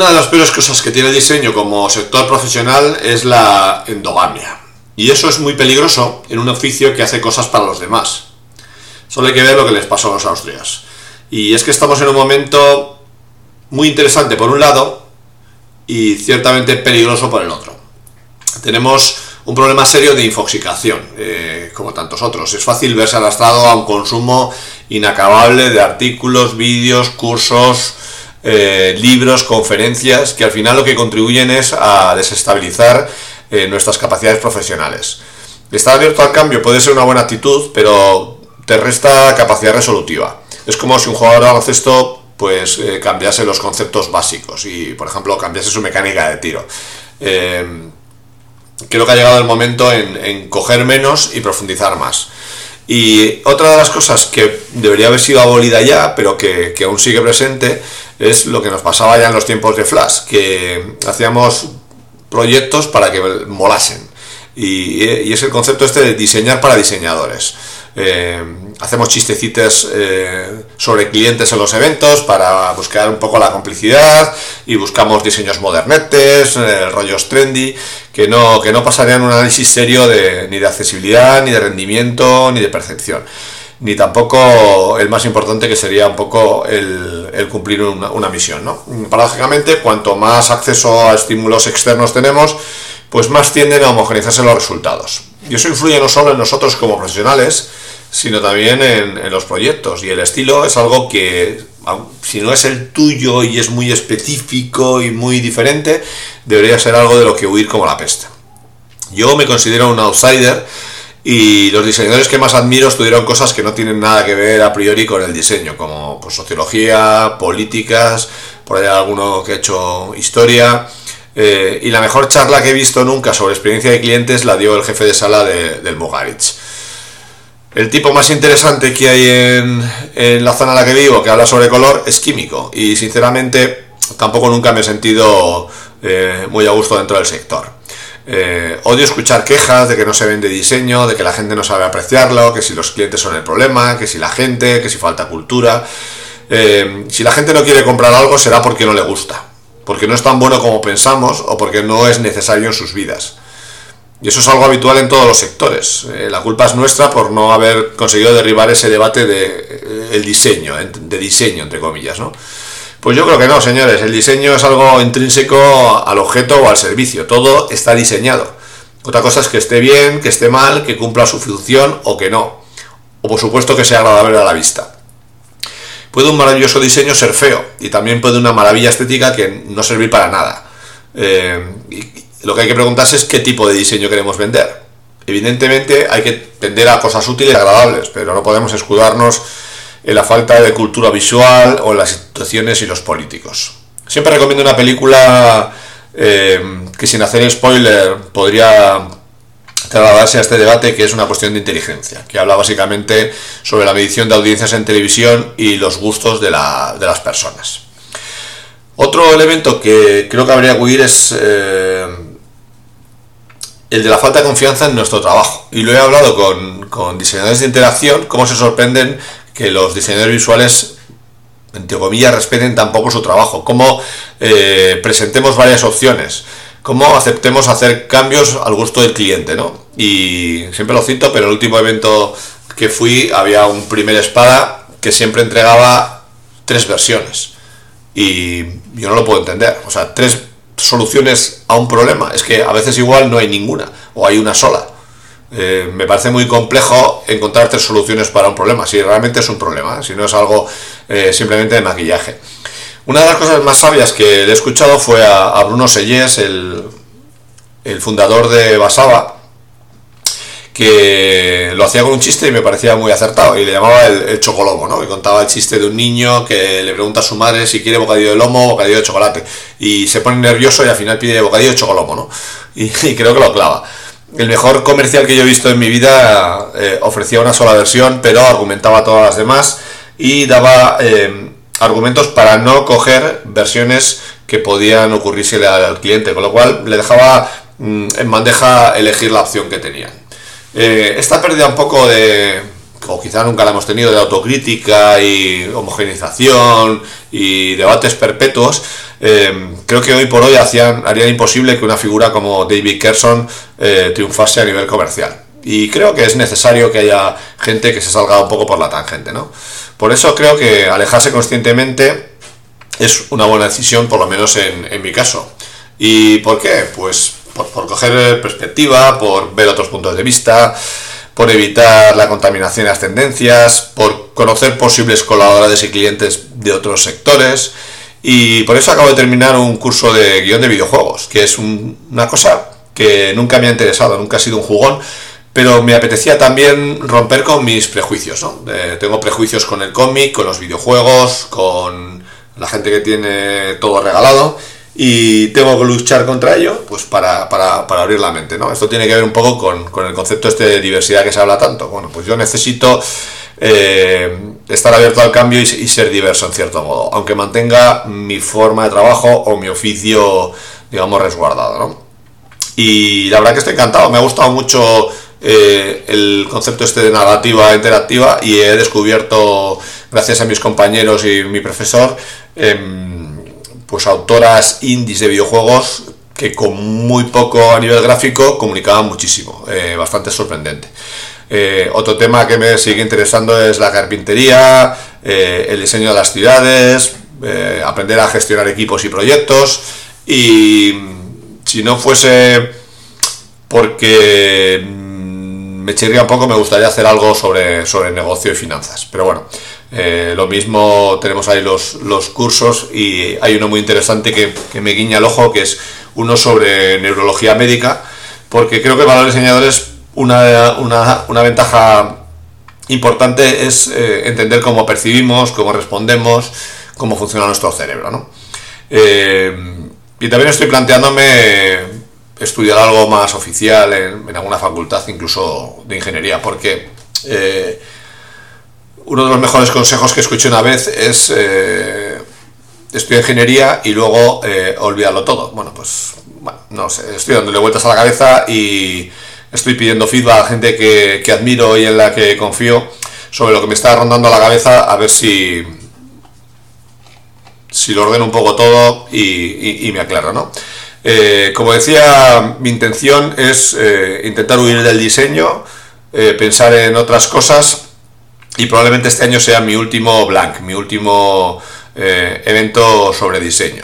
Una de las peores cosas que tiene el diseño como sector profesional es la endogamia. Y eso es muy peligroso en un oficio que hace cosas para los demás. Solo hay que ver lo que les pasó a los austrias. Y es que estamos en un momento muy interesante por un lado y ciertamente peligroso por el otro. Tenemos un problema serio de infoxicación, eh, como tantos otros. Es fácil verse arrastrado a un consumo inacabable de artículos, vídeos, cursos, eh, libros, conferencias, que al final lo que contribuyen es a desestabilizar eh, nuestras capacidades profesionales. Estar abierto al cambio puede ser una buena actitud, pero te resta capacidad resolutiva. Es como si un jugador de baloncesto pues eh, cambiase los conceptos básicos y, por ejemplo, cambiase su mecánica de tiro. creo que ha llegado el momento en coger menos y profundizar más. Y otra de las cosas que debería haber sido abolida ya, pero que, aún sigue presente, es lo que nos pasaba ya en los tiempos de Flash, que hacíamos proyectos para que molasen. Y, es el concepto este de diseñar para diseñadores. Eh, hacemos chistecitos eh, sobre clientes en los eventos para buscar un poco la complicidad y buscamos diseños modernetes, eh, rollos trendy, que no, que no pasarían un análisis serio de, ni de accesibilidad, ni de rendimiento, ni de percepción. Ni tampoco el más importante que sería un poco el, cumplir una, misión. ¿no? Paradójicamente, cuanto más acceso a estímulos externos tenemos, pues más tienden a homogeneizarse los resultados. Y eso influye no solo en nosotros como profesionales, sino también en, los proyectos. Y el estilo es algo que, si no es el tuyo y es muy específico y muy diferente, debería ser algo de lo que huir como la peste. Yo me considero un outsider y los diseñadores que más admiro estudiaron cosas que no tienen nada que ver a priori con el diseño, como pues, sociología, políticas, por ahí alguno que ha hecho historia. Eh, y la mejor charla que he visto nunca sobre experiencia de clientes la dio el jefe de sala del Mogaritz el tipo más interesante que hay en, la zona en la que vivo, que habla sobre color, es químico. Y sinceramente tampoco nunca me he sentido eh, muy a gusto dentro del sector. Eh, odio escuchar quejas de que no se vende diseño, de que la gente no sabe apreciarlo, que si los clientes son el problema, que si la gente, que si falta cultura. Eh, si la gente no quiere comprar algo será porque no le gusta, porque no es tan bueno como pensamos o porque no es necesario en sus vidas. Y eso es algo habitual en todos los sectores. Eh, la culpa es nuestra por no haber conseguido derribar ese debate de eh, el diseño, de diseño, entre comillas, ¿no? Pues yo creo que no, señores. El diseño es algo intrínseco al objeto o al servicio. Todo está diseñado. Otra cosa es que esté bien, que esté mal, que cumpla su función o que no. O por supuesto que sea agradable a la vista. Puede un maravilloso diseño ser feo y también puede una maravilla estética que no servir para nada. Eh, lo que hay que preguntarse es qué tipo de diseño queremos vender. Evidentemente hay que tender a cosas útiles y agradables, pero no podemos escudarnos en la falta de cultura visual o en las instituciones y los políticos. Siempre recomiendo una película eh, que sin hacer spoiler podría trasladarse a este debate que es una cuestión de inteligencia, que habla básicamente sobre la medición de audiencias en televisión y los gustos de, las personas. Otro elemento que creo que habría que huir es eh, el de la falta de confianza en nuestro trabajo. Y lo he hablado con, diseñadores de interacción, cómo se sorprenden que los diseñadores visuales, entre comillas, respeten tampoco su trabajo, cómo eh, presentemos varias opciones, cómo aceptemos hacer cambios al gusto del cliente, ¿no? Y siempre lo cito, pero el último evento que fui había un primer espada que siempre entregaba tres versiones. Y yo no lo puedo entender. O sea, tres soluciones a un problema. Es que a veces igual no hay ninguna o hay una sola. Eh, me parece muy complejo encontrar tres soluciones para un problema, si realmente es un problema, si no es algo eh, simplemente de maquillaje. Una de las cosas más sabias que he escuchado fue a, Bruno Sellés, el, el fundador de Basaba, que lo hacía con un chiste y me parecía muy acertado y le llamaba el, chocolomo, ¿no? Y contaba el chiste de un niño que le pregunta a su madre si quiere bocadillo de lomo o bocadillo de chocolate y se pone nervioso y al final pide bocadillo de chocolomo, ¿no? Y, creo que lo clava. El mejor comercial que yo he visto en mi vida eh, ofrecía una sola versión, pero argumentaba todas las demás y daba eh, argumentos para no coger versiones que podían ocurrirse al cliente, con lo cual le dejaba mm, en bandeja elegir la opción que tenía. Eh, esta pérdida un poco de, o quizá nunca la hemos tenido, de autocrítica y homogenización y debates perpetuos, eh, creo que hoy por hoy hacían, harían imposible que una figura como David Kerson eh, triunfase a nivel comercial. Y creo que es necesario que haya gente que se salga un poco por la tangente, ¿no? Por eso creo que alejarse conscientemente es una buena decisión, por lo menos en, mi caso. ¿Y por qué? Pues por, por coger perspectiva, por ver otros puntos de vista, por evitar la contaminación y las tendencias, por conocer posibles colaboradores y clientes de otros sectores. Y por eso acabo de terminar un curso de guion de videojuegos, que es una cosa que nunca me ha interesado, nunca ha sido un jugón, pero me apetecía también romper con mis prejuicios. ¿no? tengo prejuicios con el cómic, con los videojuegos, con la gente que tiene todo regalado y tengo que luchar contra ello pues para, para, para, abrir la mente. ¿no? Esto tiene que ver un poco con, con, el concepto este de diversidad que se habla tanto. Bueno, pues yo necesito eh, estar abierto al cambio y, ser diverso en cierto modo, aunque mantenga mi forma de trabajo o mi oficio, digamos, resguardado. ¿no? Y la verdad que estoy encantado, me ha gustado mucho eh, el concepto este de narrativa interactiva y he descubierto, gracias a mis compañeros y mi profesor, eh, pues autoras indies de videojuegos que con muy poco a nivel gráfico comunicaban muchísimo, eh, bastante sorprendente. Eh, otro tema que me sigue interesando es la carpintería, eh, el diseño de las ciudades, aprender a gestionar equipos y proyectos y si no fuese porque me chirría un poco, me gustaría hacer algo sobre, sobre negocio y finanzas. Pero bueno, eh, lo mismo tenemos ahí los, los, cursos y hay uno muy interesante que, que, me guiña el ojo, que es uno sobre neurología médica, porque creo que para los diseñadores una, una, una ventaja importante es eh, entender cómo percibimos, cómo respondemos, cómo funciona nuestro cerebro. ¿no? Eh, y también estoy planteándome estudiar algo más oficial en, en alguna facultad, incluso de ingeniería, porque uno de los mejores consejos que escuché una vez es eh, ingeniería y luego eh, olvidarlo todo. Bueno, pues no sé, estoy dándole vueltas a la cabeza y estoy pidiendo feedback a gente que, admiro y en la que confío sobre lo que me está rondando a la cabeza a ver si si lo ordeno un poco todo y, me aclaro, ¿no? Eh, como decía, mi intención es intentar huir del diseño, pensar en otras cosas y probablemente este año sea mi último blank, mi último eh, evento sobre diseño.